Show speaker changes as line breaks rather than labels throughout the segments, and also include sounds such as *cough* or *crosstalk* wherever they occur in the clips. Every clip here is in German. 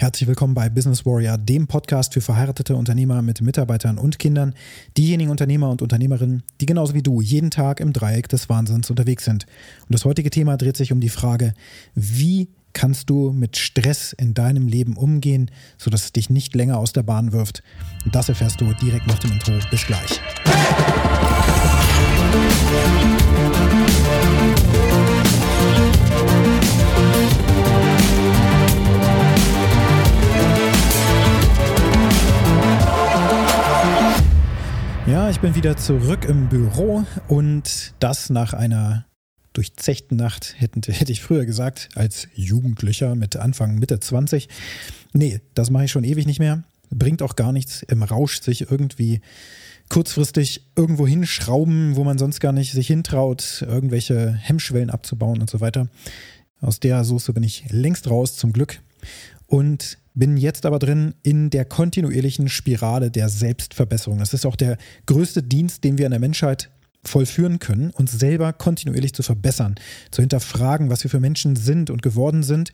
Herzlich willkommen bei Business Warrior, dem Podcast für verheiratete Unternehmer mit Mitarbeitern und Kindern, diejenigen Unternehmer und Unternehmerinnen, die genauso wie du jeden Tag im Dreieck des Wahnsinns unterwegs sind. Und das heutige Thema dreht sich um die Frage, wie kannst du mit Stress in deinem Leben umgehen, sodass es dich nicht länger aus der Bahn wirft. Und das erfährst du direkt nach dem Intro. Bis gleich. Ich bin wieder zurück im Büro und das nach einer durchzechten Nacht, hätte, hätte ich früher gesagt, als Jugendlicher mit Anfang, Mitte 20. Nee, das mache ich schon ewig nicht mehr. Bringt auch gar nichts im Rausch, sich irgendwie kurzfristig irgendwo hinschrauben, wo man sonst gar nicht sich hintraut, irgendwelche Hemmschwellen abzubauen und so weiter. Aus der Soße bin ich längst raus, zum Glück. Und bin jetzt aber drin in der kontinuierlichen Spirale der Selbstverbesserung. Das ist auch der größte Dienst, den wir in der Menschheit vollführen können, uns selber kontinuierlich zu verbessern, zu hinterfragen, was wir für Menschen sind und geworden sind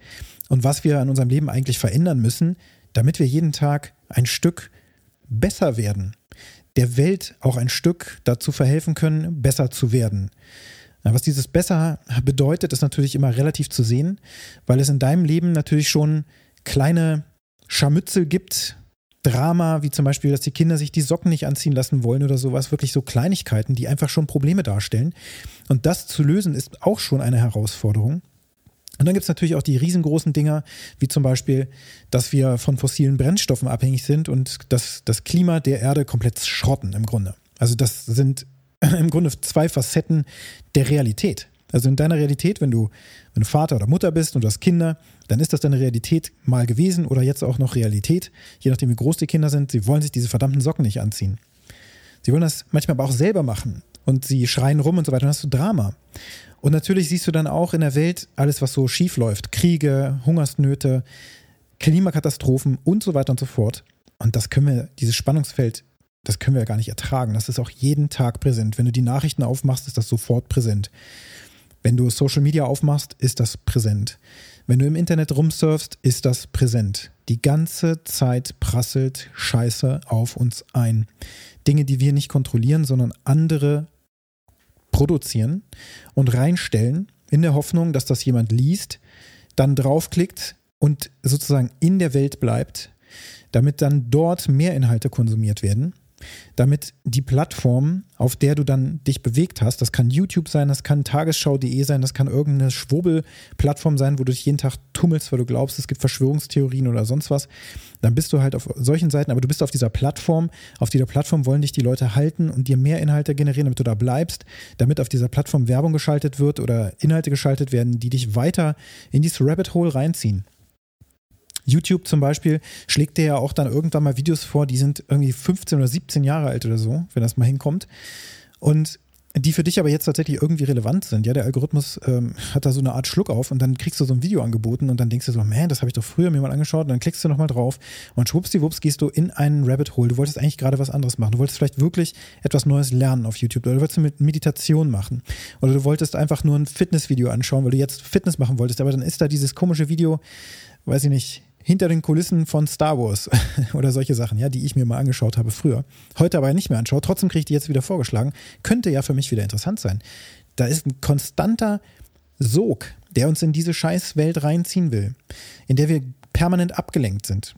und was wir in unserem Leben eigentlich verändern müssen, damit wir jeden Tag ein Stück besser werden, der Welt auch ein Stück dazu verhelfen können, besser zu werden. Was dieses besser bedeutet, ist natürlich immer relativ zu sehen, weil es in deinem Leben natürlich schon kleine Scharmützel gibt, Drama, wie zum Beispiel, dass die Kinder sich die Socken nicht anziehen lassen wollen oder sowas, wirklich so Kleinigkeiten, die einfach schon Probleme darstellen. Und das zu lösen ist auch schon eine Herausforderung. Und dann gibt es natürlich auch die riesengroßen Dinger, wie zum Beispiel, dass wir von fossilen Brennstoffen abhängig sind und dass das Klima der Erde komplett schrotten im Grunde. Also das sind *clears throat* im Grunde zwei Facetten der Realität. Also in deiner Realität, wenn du, wenn du Vater oder Mutter bist und du hast Kinder, dann ist das deine Realität mal gewesen oder jetzt auch noch Realität, je nachdem wie groß die Kinder sind. Sie wollen sich diese verdammten Socken nicht anziehen. Sie wollen das manchmal aber auch selber machen und sie schreien rum und so weiter. Dann hast du Drama. Und natürlich siehst du dann auch in der Welt alles, was so schief läuft. Kriege, Hungersnöte, Klimakatastrophen und so weiter und so fort. Und das können wir, dieses Spannungsfeld, das können wir gar nicht ertragen. Das ist auch jeden Tag präsent. Wenn du die Nachrichten aufmachst, ist das sofort präsent. Wenn du Social Media aufmachst, ist das präsent. Wenn du im Internet rumsurfst, ist das präsent. Die ganze Zeit prasselt Scheiße auf uns ein. Dinge, die wir nicht kontrollieren, sondern andere produzieren und reinstellen, in der Hoffnung, dass das jemand liest, dann draufklickt und sozusagen in der Welt bleibt, damit dann dort mehr Inhalte konsumiert werden damit die Plattform, auf der du dann dich bewegt hast, das kann YouTube sein, das kann tagesschau.de sein, das kann irgendeine Schwurbel-Plattform sein, wo du dich jeden Tag tummelst, weil du glaubst, es gibt Verschwörungstheorien oder sonst was, dann bist du halt auf solchen Seiten, aber du bist auf dieser Plattform, auf dieser Plattform wollen dich die Leute halten und dir mehr Inhalte generieren, damit du da bleibst, damit auf dieser Plattform Werbung geschaltet wird oder Inhalte geschaltet werden, die dich weiter in dieses Rabbit Hole reinziehen. YouTube zum Beispiel schlägt dir ja auch dann irgendwann mal Videos vor, die sind irgendwie 15 oder 17 Jahre alt oder so, wenn das mal hinkommt. Und die für dich aber jetzt tatsächlich irgendwie relevant sind. Ja, der Algorithmus ähm, hat da so eine Art Schluck auf und dann kriegst du so ein Video angeboten und dann denkst du so, man, das habe ich doch früher mir mal angeschaut und dann klickst du nochmal drauf und schwuppsdiwupps gehst du in einen Rabbit Hole. Du wolltest eigentlich gerade was anderes machen. Du wolltest vielleicht wirklich etwas Neues lernen auf YouTube oder du wolltest mit Meditation machen oder du wolltest einfach nur ein Fitnessvideo anschauen, weil du jetzt Fitness machen wolltest, aber dann ist da dieses komische Video, weiß ich nicht, hinter den Kulissen von Star Wars *laughs* oder solche Sachen, ja, die ich mir mal angeschaut habe früher, heute aber nicht mehr anschaue, trotzdem kriege ich die jetzt wieder vorgeschlagen, könnte ja für mich wieder interessant sein. Da ist ein konstanter Sog, der uns in diese Scheißwelt reinziehen will, in der wir permanent abgelenkt sind.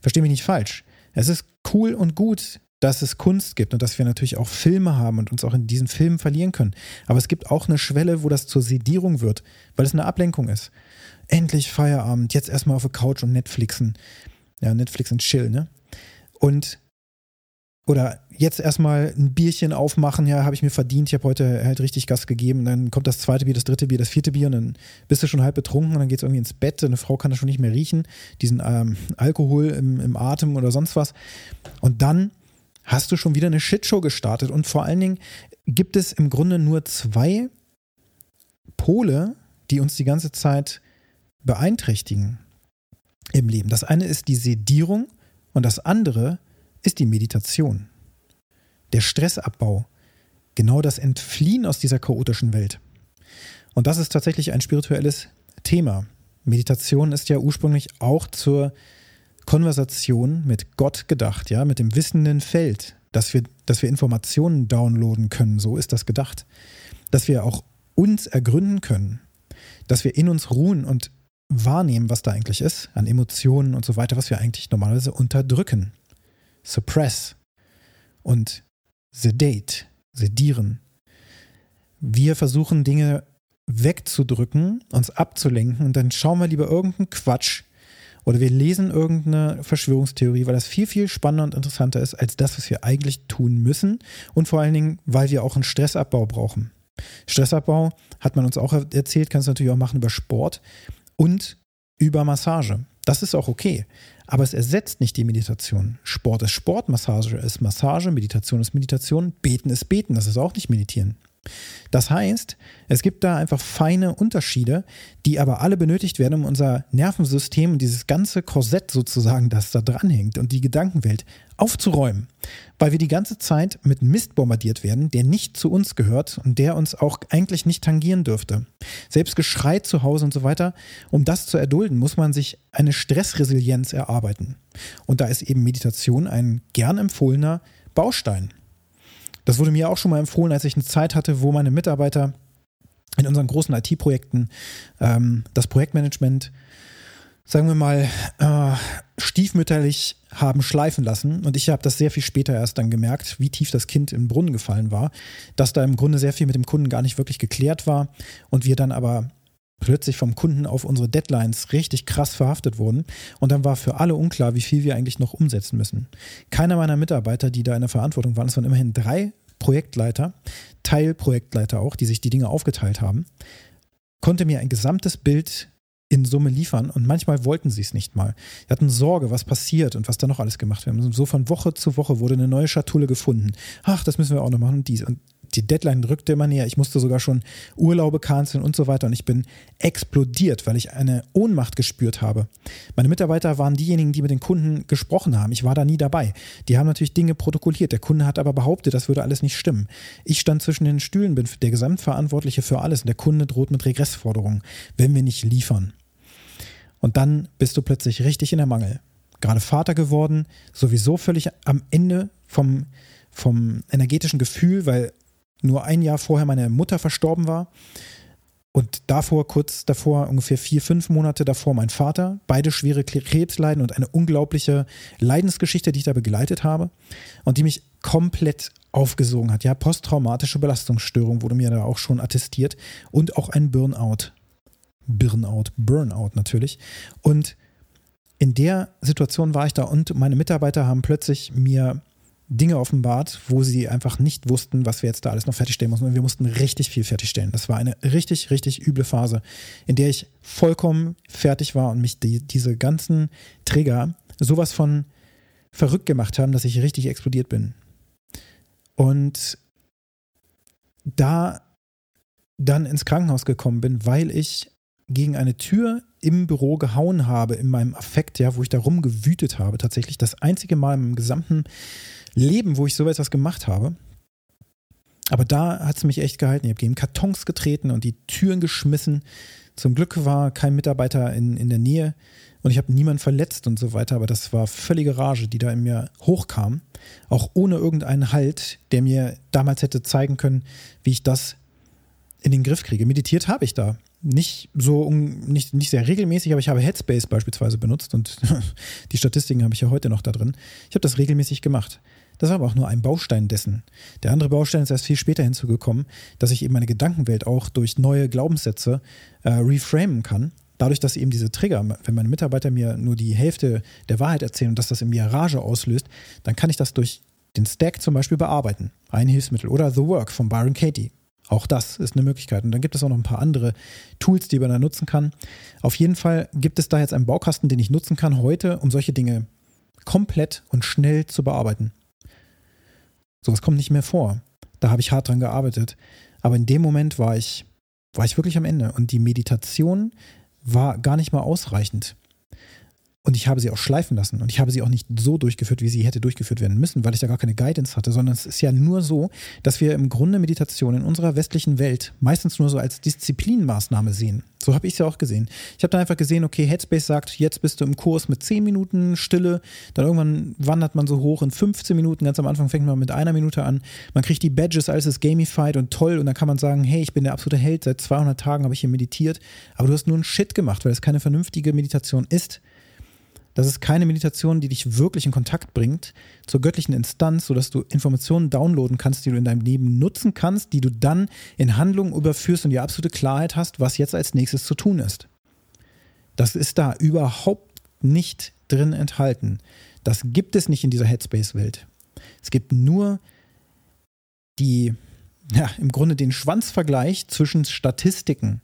Verstehe mich nicht falsch. Es ist cool und gut, dass es Kunst gibt und dass wir natürlich auch Filme haben und uns auch in diesen Filmen verlieren können. Aber es gibt auch eine Schwelle, wo das zur Sedierung wird, weil es eine Ablenkung ist endlich Feierabend, jetzt erstmal auf der Couch und Netflixen. Ja, Netflix und chill, ne? Und oder jetzt erstmal ein Bierchen aufmachen, ja, habe ich mir verdient, ich habe heute halt richtig Gas gegeben. dann kommt das zweite Bier, das dritte Bier, das vierte Bier und dann bist du schon halb betrunken und dann geht es irgendwie ins Bett. Eine Frau kann das schon nicht mehr riechen, diesen ähm, Alkohol im, im Atem oder sonst was. Und dann hast du schon wieder eine Shitshow gestartet. Und vor allen Dingen gibt es im Grunde nur zwei Pole, die uns die ganze Zeit beeinträchtigen im Leben. Das eine ist die Sedierung und das andere ist die Meditation. Der Stressabbau, genau das Entfliehen aus dieser chaotischen Welt. Und das ist tatsächlich ein spirituelles Thema. Meditation ist ja ursprünglich auch zur Konversation mit Gott gedacht, ja, mit dem wissenden Feld, dass wir, dass wir Informationen downloaden können, so ist das gedacht. Dass wir auch uns ergründen können, dass wir in uns ruhen und wahrnehmen, was da eigentlich ist, an Emotionen und so weiter, was wir eigentlich normalerweise unterdrücken. Suppress und sedate, sedieren. Wir versuchen Dinge wegzudrücken, uns abzulenken und dann schauen wir lieber irgendeinen Quatsch oder wir lesen irgendeine Verschwörungstheorie, weil das viel, viel spannender und interessanter ist als das, was wir eigentlich tun müssen und vor allen Dingen, weil wir auch einen Stressabbau brauchen. Stressabbau hat man uns auch erzählt, kannst du natürlich auch machen über Sport und über Massage. Das ist auch okay. Aber es ersetzt nicht die Meditation. Sport ist Sport, Massage ist Massage, Meditation ist Meditation, Beten ist Beten, das ist auch nicht Meditieren. Das heißt, es gibt da einfach feine Unterschiede, die aber alle benötigt werden, um unser Nervensystem und dieses ganze Korsett sozusagen, das da dranhängt und die Gedankenwelt aufzuräumen. Weil wir die ganze Zeit mit Mist bombardiert werden, der nicht zu uns gehört und der uns auch eigentlich nicht tangieren dürfte. Selbst Geschrei zu Hause und so weiter, um das zu erdulden, muss man sich eine Stressresilienz erarbeiten. Und da ist eben Meditation ein gern empfohlener Baustein. Das wurde mir auch schon mal empfohlen, als ich eine Zeit hatte, wo meine Mitarbeiter in unseren großen IT-Projekten ähm, das Projektmanagement, sagen wir mal, äh, stiefmütterlich haben schleifen lassen. Und ich habe das sehr viel später erst dann gemerkt, wie tief das Kind im Brunnen gefallen war, dass da im Grunde sehr viel mit dem Kunden gar nicht wirklich geklärt war und wir dann aber plötzlich vom Kunden auf unsere Deadlines richtig krass verhaftet wurden. Und dann war für alle unklar, wie viel wir eigentlich noch umsetzen müssen. Keiner meiner Mitarbeiter, die da in der Verantwortung waren, es waren immerhin drei Projektleiter, Teilprojektleiter auch, die sich die Dinge aufgeteilt haben, konnte mir ein gesamtes Bild in Summe liefern und manchmal wollten sie es nicht mal. Sie hatten Sorge, was passiert und was da noch alles gemacht wird. Und so von Woche zu Woche wurde eine neue Schatulle gefunden. Ach, das müssen wir auch noch machen und dies. Und die Deadline rückte immer näher. Ich musste sogar schon Urlaube canceln und so weiter. Und ich bin explodiert, weil ich eine Ohnmacht gespürt habe. Meine Mitarbeiter waren diejenigen, die mit den Kunden gesprochen haben. Ich war da nie dabei. Die haben natürlich Dinge protokolliert. Der Kunde hat aber behauptet, das würde alles nicht stimmen. Ich stand zwischen den Stühlen, bin der Gesamtverantwortliche für alles. Und der Kunde droht mit Regressforderungen, wenn wir nicht liefern. Und dann bist du plötzlich richtig in der Mangel. Gerade Vater geworden, sowieso völlig am Ende vom, vom energetischen Gefühl, weil nur ein Jahr vorher meine Mutter verstorben war. Und davor, kurz davor, ungefähr vier, fünf Monate davor, mein Vater. Beide schwere Krebsleiden und eine unglaubliche Leidensgeschichte, die ich da begleitet habe und die mich komplett aufgesogen hat. Ja, posttraumatische Belastungsstörung wurde mir da auch schon attestiert und auch ein Burnout. Burnout, Burnout natürlich. Und in der Situation war ich da und meine Mitarbeiter haben plötzlich mir Dinge offenbart, wo sie einfach nicht wussten, was wir jetzt da alles noch fertigstellen mussten. Und wir mussten richtig viel fertigstellen. Das war eine richtig, richtig üble Phase, in der ich vollkommen fertig war und mich die, diese ganzen Trigger sowas von verrückt gemacht haben, dass ich richtig explodiert bin. Und da dann ins Krankenhaus gekommen bin, weil ich gegen eine Tür im Büro gehauen habe, in meinem Affekt, ja, wo ich da rumgewütet habe. Tatsächlich das einzige Mal im gesamten Leben, wo ich so etwas gemacht habe. Aber da hat es mich echt gehalten. Ich habe gegen Kartons getreten und die Türen geschmissen. Zum Glück war kein Mitarbeiter in, in der Nähe und ich habe niemanden verletzt und so weiter. Aber das war völlige Rage, die da in mir hochkam. Auch ohne irgendeinen Halt, der mir damals hätte zeigen können, wie ich das in den Griff kriege. Meditiert habe ich da. Nicht so, nicht, nicht sehr regelmäßig, aber ich habe Headspace beispielsweise benutzt und *laughs* die Statistiken habe ich ja heute noch da drin. Ich habe das regelmäßig gemacht. Das war aber auch nur ein Baustein dessen. Der andere Baustein ist erst viel später hinzugekommen, dass ich eben meine Gedankenwelt auch durch neue Glaubenssätze äh, reframen kann. Dadurch, dass eben diese Trigger, wenn meine Mitarbeiter mir nur die Hälfte der Wahrheit erzählen und dass das in mir Rage auslöst, dann kann ich das durch den Stack zum Beispiel bearbeiten. Ein Hilfsmittel. Oder The Work von Byron Katie. Auch das ist eine Möglichkeit. Und dann gibt es auch noch ein paar andere Tools, die man da nutzen kann. Auf jeden Fall gibt es da jetzt einen Baukasten, den ich nutzen kann heute, um solche Dinge komplett und schnell zu bearbeiten. Sowas kommt nicht mehr vor. Da habe ich hart dran gearbeitet. Aber in dem Moment war ich, war ich wirklich am Ende. Und die Meditation war gar nicht mal ausreichend. Und ich habe sie auch schleifen lassen. Und ich habe sie auch nicht so durchgeführt, wie sie hätte durchgeführt werden müssen, weil ich da gar keine Guidance hatte, sondern es ist ja nur so, dass wir im Grunde Meditation in unserer westlichen Welt meistens nur so als Disziplinmaßnahme sehen. So habe ich es ja auch gesehen. Ich habe dann einfach gesehen, okay, Headspace sagt, jetzt bist du im Kurs mit 10 Minuten Stille, dann irgendwann wandert man so hoch in 15 Minuten, ganz am Anfang fängt man mit einer Minute an, man kriegt die Badges, alles ist gamified und toll. Und dann kann man sagen, hey, ich bin der absolute Held, seit 200 Tagen habe ich hier meditiert, aber du hast nur einen Shit gemacht, weil es keine vernünftige Meditation ist das ist keine Meditation, die dich wirklich in Kontakt bringt zur göttlichen Instanz, sodass du Informationen downloaden kannst, die du in deinem Leben nutzen kannst, die du dann in Handlungen überführst und die absolute Klarheit hast, was jetzt als nächstes zu tun ist. Das ist da überhaupt nicht drin enthalten. Das gibt es nicht in dieser Headspace-Welt. Es gibt nur die, ja, im Grunde den Schwanzvergleich zwischen Statistiken.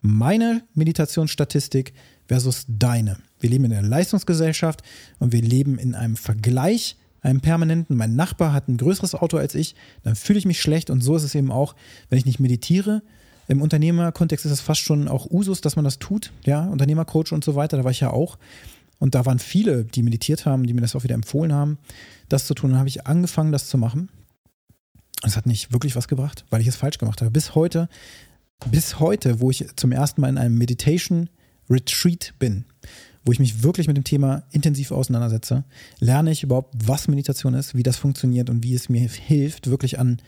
Meine Meditationsstatistik versus deine. Wir leben in einer Leistungsgesellschaft und wir leben in einem Vergleich, einem permanenten. Mein Nachbar hat ein größeres Auto als ich, dann fühle ich mich schlecht und so ist es eben auch, wenn ich nicht meditiere. Im Unternehmerkontext ist es fast schon auch Usus, dass man das tut, ja, Unternehmercoach und so weiter, da war ich ja auch. Und da waren viele, die meditiert haben, die mir das auch wieder empfohlen haben, das zu tun. Dann habe ich angefangen, das zu machen. Es hat nicht wirklich was gebracht, weil ich es falsch gemacht habe. Bis heute, bis heute, wo ich zum ersten Mal in einem Meditation Retreat bin, wo ich mich wirklich mit dem Thema intensiv auseinandersetze, lerne ich überhaupt, was Meditation ist, wie das funktioniert und wie es mir hilft, wirklich an,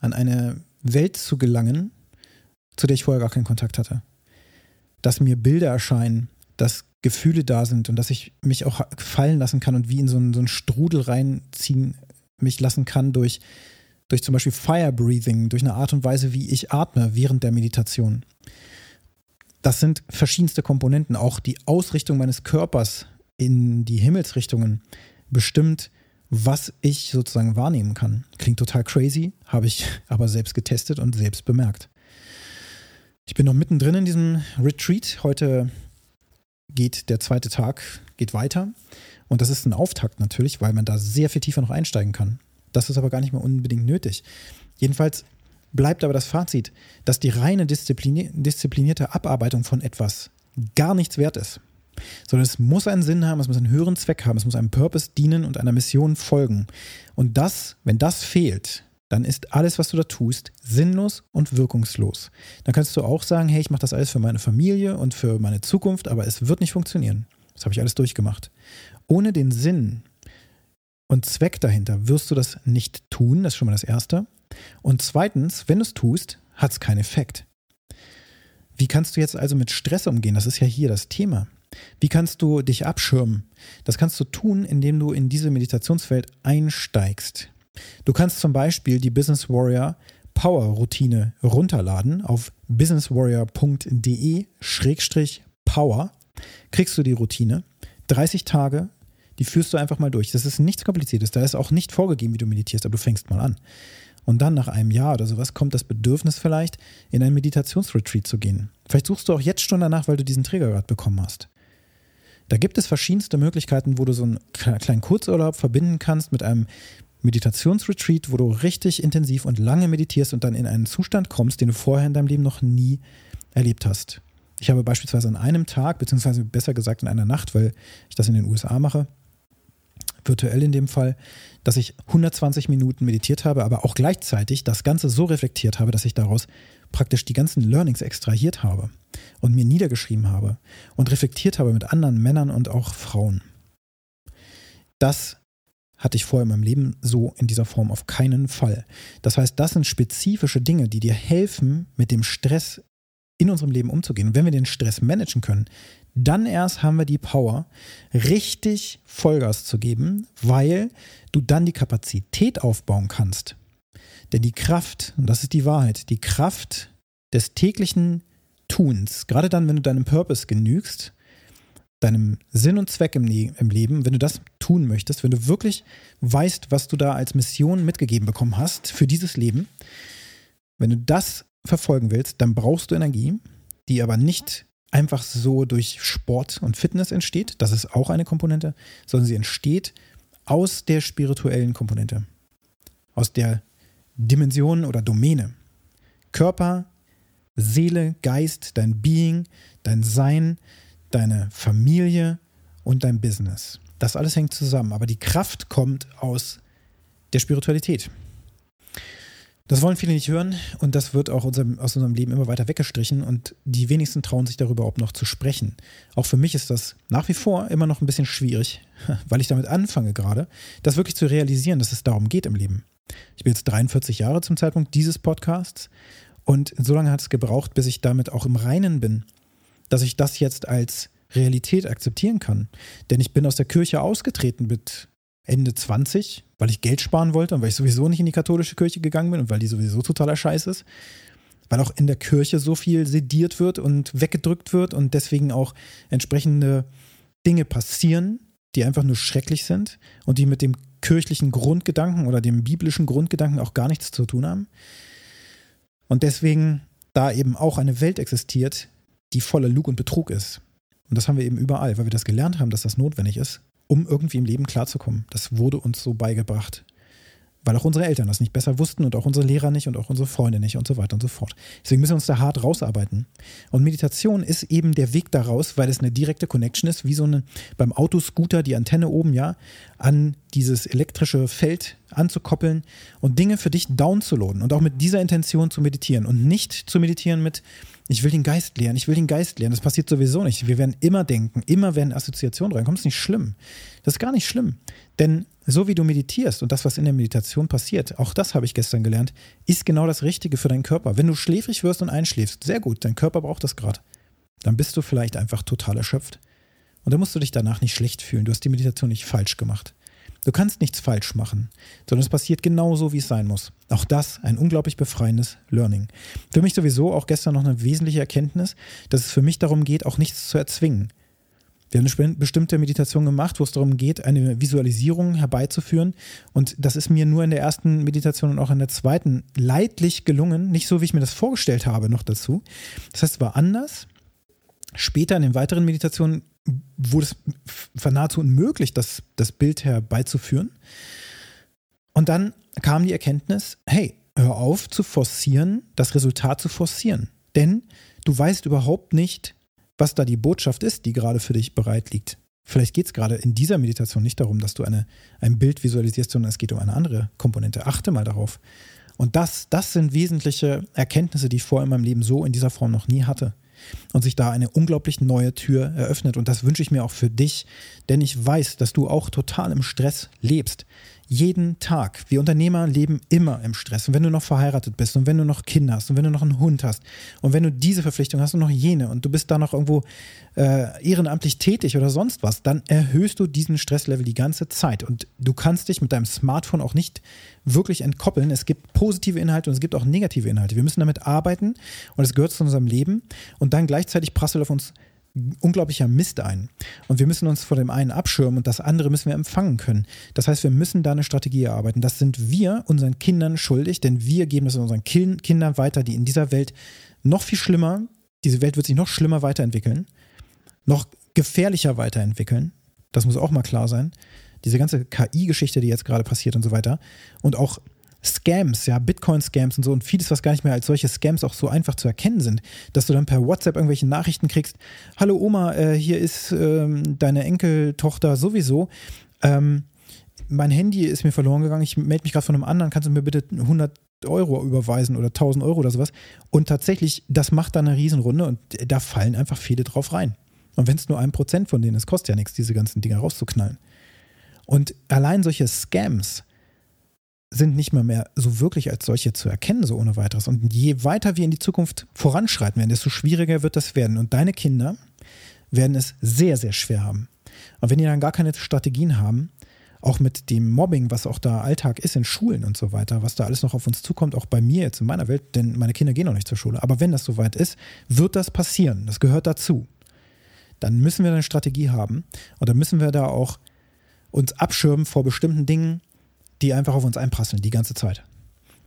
an eine Welt zu gelangen, zu der ich vorher gar keinen Kontakt hatte. Dass mir Bilder erscheinen, dass Gefühle da sind und dass ich mich auch fallen lassen kann und wie in so einen, so einen Strudel reinziehen mich lassen kann durch, durch zum Beispiel Fire Breathing, durch eine Art und Weise, wie ich atme während der Meditation. Das sind verschiedenste Komponenten. Auch die Ausrichtung meines Körpers in die Himmelsrichtungen bestimmt, was ich sozusagen wahrnehmen kann. Klingt total crazy, habe ich *laughs* aber selbst getestet und selbst bemerkt. Ich bin noch mittendrin in diesem Retreat. Heute geht der zweite Tag, geht weiter. Und das ist ein Auftakt natürlich, weil man da sehr viel tiefer noch einsteigen kann. Das ist aber gar nicht mehr unbedingt nötig. Jedenfalls bleibt aber das Fazit, dass die reine disziplinierte Abarbeitung von etwas gar nichts wert ist. Sondern es muss einen Sinn haben, es muss einen höheren Zweck haben, es muss einem Purpose dienen und einer Mission folgen. Und das, wenn das fehlt, dann ist alles, was du da tust, sinnlos und wirkungslos. Dann kannst du auch sagen, hey, ich mache das alles für meine Familie und für meine Zukunft, aber es wird nicht funktionieren. Das habe ich alles durchgemacht. Ohne den Sinn und Zweck dahinter wirst du das nicht tun, das ist schon mal das Erste. Und zweitens, wenn du es tust, hat es keinen Effekt. Wie kannst du jetzt also mit Stress umgehen? Das ist ja hier das Thema. Wie kannst du dich abschirmen? Das kannst du tun, indem du in diese Meditationswelt einsteigst. Du kannst zum Beispiel die Business Warrior Power Routine runterladen auf businesswarrior.de-power. Kriegst du die Routine. 30 Tage, die führst du einfach mal durch. Das ist nichts Kompliziertes. Da ist auch nicht vorgegeben, wie du meditierst, aber du fängst mal an. Und dann nach einem Jahr oder sowas kommt das Bedürfnis vielleicht, in ein Meditationsretreat zu gehen. Vielleicht suchst du auch jetzt schon danach, weil du diesen Träger gerade bekommen hast. Da gibt es verschiedenste Möglichkeiten, wo du so einen kleinen Kurzurlaub verbinden kannst mit einem Meditationsretreat, wo du richtig intensiv und lange meditierst und dann in einen Zustand kommst, den du vorher in deinem Leben noch nie erlebt hast. Ich habe beispielsweise an einem Tag, beziehungsweise besser gesagt in einer Nacht, weil ich das in den USA mache, virtuell in dem Fall, dass ich 120 Minuten meditiert habe, aber auch gleichzeitig das Ganze so reflektiert habe, dass ich daraus praktisch die ganzen Learnings extrahiert habe und mir niedergeschrieben habe und reflektiert habe mit anderen Männern und auch Frauen. Das hatte ich vorher in meinem Leben so in dieser Form auf keinen Fall. Das heißt, das sind spezifische Dinge, die dir helfen, mit dem Stress in unserem Leben umzugehen. Und wenn wir den Stress managen können, dann erst haben wir die Power, richtig Vollgas zu geben, weil du dann die Kapazität aufbauen kannst. Denn die Kraft, und das ist die Wahrheit, die Kraft des täglichen Tuns, gerade dann, wenn du deinem Purpose genügst, deinem Sinn und Zweck im, im, Leben, wenn du das tun möchtest, wenn du wirklich weißt, was du da als Mission mitgegeben bekommen hast für dieses Leben, wenn du das verfolgen willst, dann brauchst du Energie, die aber nicht einfach so durch Sport und Fitness entsteht, das ist auch eine Komponente, sondern sie entsteht aus der spirituellen Komponente, aus der Dimension oder Domäne. Körper, Seele, Geist, dein Being, dein Sein, deine Familie und dein Business. Das alles hängt zusammen, aber die Kraft kommt aus der Spiritualität. Das wollen viele nicht hören und das wird auch unserem, aus unserem Leben immer weiter weggestrichen und die wenigsten trauen sich darüber überhaupt noch zu sprechen. Auch für mich ist das nach wie vor immer noch ein bisschen schwierig, *laughs* weil ich damit anfange gerade, das wirklich zu realisieren, dass es darum geht im Leben. Ich bin jetzt 43 Jahre zum Zeitpunkt dieses Podcasts und so lange hat es gebraucht, bis ich damit auch im Reinen bin, dass ich das jetzt als Realität akzeptieren kann. Denn ich bin aus der Kirche ausgetreten mit Ende 20, weil ich Geld sparen wollte und weil ich sowieso nicht in die katholische Kirche gegangen bin und weil die sowieso totaler Scheiß ist. Weil auch in der Kirche so viel sediert wird und weggedrückt wird und deswegen auch entsprechende Dinge passieren, die einfach nur schrecklich sind und die mit dem kirchlichen Grundgedanken oder dem biblischen Grundgedanken auch gar nichts zu tun haben. Und deswegen da eben auch eine Welt existiert, die voller Lug und Betrug ist. Und das haben wir eben überall, weil wir das gelernt haben, dass das notwendig ist, um irgendwie im Leben klarzukommen. Das wurde uns so beigebracht. Weil auch unsere Eltern das nicht besser wussten und auch unsere Lehrer nicht und auch unsere Freunde nicht und so weiter und so fort. Deswegen müssen wir uns da hart rausarbeiten. Und Meditation ist eben der Weg daraus, weil es eine direkte Connection ist, wie so eine beim Autoscooter die Antenne oben, ja, an dieses elektrische Feld anzukoppeln und Dinge für dich downzuladen und auch mit dieser Intention zu meditieren und nicht zu meditieren mit, ich will den Geist lehren, ich will den Geist lehren. Das passiert sowieso nicht. Wir werden immer denken, immer werden Assoziationen reinkommen. Das ist nicht schlimm. Das ist gar nicht schlimm. Denn so wie du meditierst und das, was in der Meditation passiert, auch das habe ich gestern gelernt, ist genau das Richtige für deinen Körper. Wenn du schläfrig wirst und einschläfst, sehr gut, dein Körper braucht das gerade. Dann bist du vielleicht einfach total erschöpft. Und dann musst du dich danach nicht schlecht fühlen. Du hast die Meditation nicht falsch gemacht. Du kannst nichts falsch machen, sondern es passiert genau so, wie es sein muss. Auch das ein unglaublich befreiendes Learning. Für mich sowieso auch gestern noch eine wesentliche Erkenntnis, dass es für mich darum geht, auch nichts zu erzwingen. Wir haben eine bestimmte Meditation gemacht, wo es darum geht, eine Visualisierung herbeizuführen. Und das ist mir nur in der ersten Meditation und auch in der zweiten leidlich gelungen. Nicht so, wie ich mir das vorgestellt habe, noch dazu. Das heißt, es war anders. Später in den weiteren Meditationen wurde es war nahezu unmöglich, das, das Bild herbeizuführen. Und dann kam die Erkenntnis, hey, hör auf zu forcieren, das Resultat zu forcieren. Denn du weißt überhaupt nicht, was da die Botschaft ist, die gerade für dich bereit liegt. Vielleicht geht es gerade in dieser Meditation nicht darum, dass du eine, ein Bild visualisierst, sondern es geht um eine andere Komponente. Achte mal darauf. Und das, das sind wesentliche Erkenntnisse, die ich vorher in meinem Leben so in dieser Form noch nie hatte und sich da eine unglaublich neue Tür eröffnet. Und das wünsche ich mir auch für dich, denn ich weiß, dass du auch total im Stress lebst jeden Tag. Wir Unternehmer leben immer im Stress. Und wenn du noch verheiratet bist und wenn du noch Kinder hast und wenn du noch einen Hund hast und wenn du diese Verpflichtung hast und noch jene und du bist da noch irgendwo äh, ehrenamtlich tätig oder sonst was, dann erhöhst du diesen Stresslevel die ganze Zeit. Und du kannst dich mit deinem Smartphone auch nicht wirklich entkoppeln. Es gibt positive Inhalte und es gibt auch negative Inhalte. Wir müssen damit arbeiten und es gehört zu unserem Leben. Und dann gleichzeitig prasselt auf uns unglaublicher Mist ein. Und wir müssen uns vor dem einen abschirmen und das andere müssen wir empfangen können. Das heißt, wir müssen da eine Strategie erarbeiten. Das sind wir unseren Kindern schuldig, denn wir geben das unseren Kindern weiter, die in dieser Welt noch viel schlimmer, diese Welt wird sich noch schlimmer weiterentwickeln, noch gefährlicher weiterentwickeln. Das muss auch mal klar sein. Diese ganze KI-Geschichte, die jetzt gerade passiert und so weiter. Und auch Scams, ja, Bitcoin-Scams und so und vieles, was gar nicht mehr als solche Scams auch so einfach zu erkennen sind, dass du dann per WhatsApp irgendwelche Nachrichten kriegst, hallo Oma, äh, hier ist ähm, deine Enkeltochter sowieso, ähm, mein Handy ist mir verloren gegangen, ich melde mich gerade von einem anderen, kannst du mir bitte 100 Euro überweisen oder 1000 Euro oder sowas und tatsächlich, das macht dann eine Riesenrunde und da fallen einfach viele drauf rein. Und wenn es nur ein Prozent von denen ist, kostet ja nichts, diese ganzen Dinge rauszuknallen. Und allein solche Scams, sind nicht mehr, mehr so wirklich als solche zu erkennen, so ohne weiteres. Und je weiter wir in die Zukunft voranschreiten werden, desto schwieriger wird das werden. Und deine Kinder werden es sehr, sehr schwer haben. Und wenn die dann gar keine Strategien haben, auch mit dem Mobbing, was auch da Alltag ist in Schulen und so weiter, was da alles noch auf uns zukommt, auch bei mir jetzt in meiner Welt, denn meine Kinder gehen noch nicht zur Schule. Aber wenn das soweit ist, wird das passieren. Das gehört dazu. Dann müssen wir eine Strategie haben und dann müssen wir da auch uns abschirmen vor bestimmten Dingen, die einfach auf uns einprasseln, die ganze Zeit.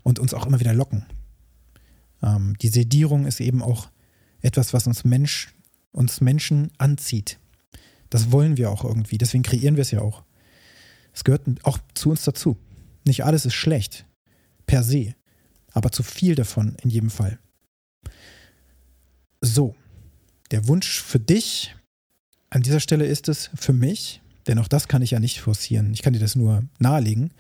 Und uns auch immer wieder locken. Ähm, die Sedierung ist eben auch etwas, was uns, Mensch, uns Menschen anzieht. Das wollen wir auch irgendwie, deswegen kreieren wir es ja auch. Es gehört auch zu uns dazu. Nicht alles ist schlecht, per se, aber zu viel davon in jedem Fall. So, der Wunsch für dich an dieser Stelle ist es für mich, denn auch das kann ich ja nicht forcieren, ich kann dir das nur nahelegen,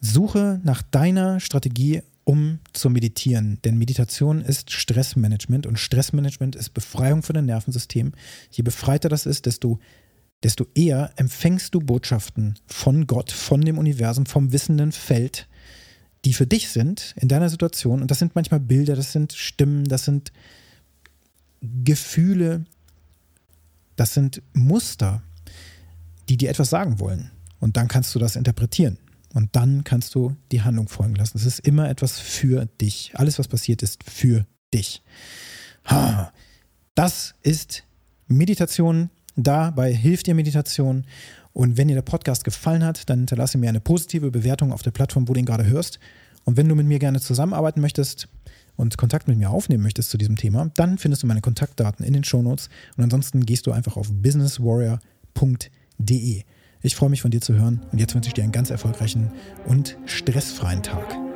suche nach deiner Strategie, um zu meditieren. Denn Meditation ist Stressmanagement und Stressmanagement ist Befreiung von dem Nervensystem. Je befreiter das ist, desto, desto eher empfängst du Botschaften von Gott, von dem Universum, vom wissenden Feld, die für dich sind in deiner Situation. Und das sind manchmal Bilder, das sind Stimmen, das sind Gefühle, das sind Muster, die dir etwas sagen wollen. Und dann kannst du das interpretieren. Und dann kannst du die Handlung folgen lassen. Es ist immer etwas für dich. Alles, was passiert, ist für dich. Das ist Meditation. Dabei hilft dir Meditation. Und wenn dir der Podcast gefallen hat, dann hinterlasse mir eine positive Bewertung auf der Plattform, wo du ihn gerade hörst. Und wenn du mit mir gerne zusammenarbeiten möchtest und Kontakt mit mir aufnehmen möchtest zu diesem Thema, dann findest du meine Kontaktdaten in den Shownotes. Und ansonsten gehst du einfach auf businesswarrior.de. Ich freue mich von dir zu hören und jetzt wünsche ich dir einen ganz erfolgreichen und stressfreien Tag.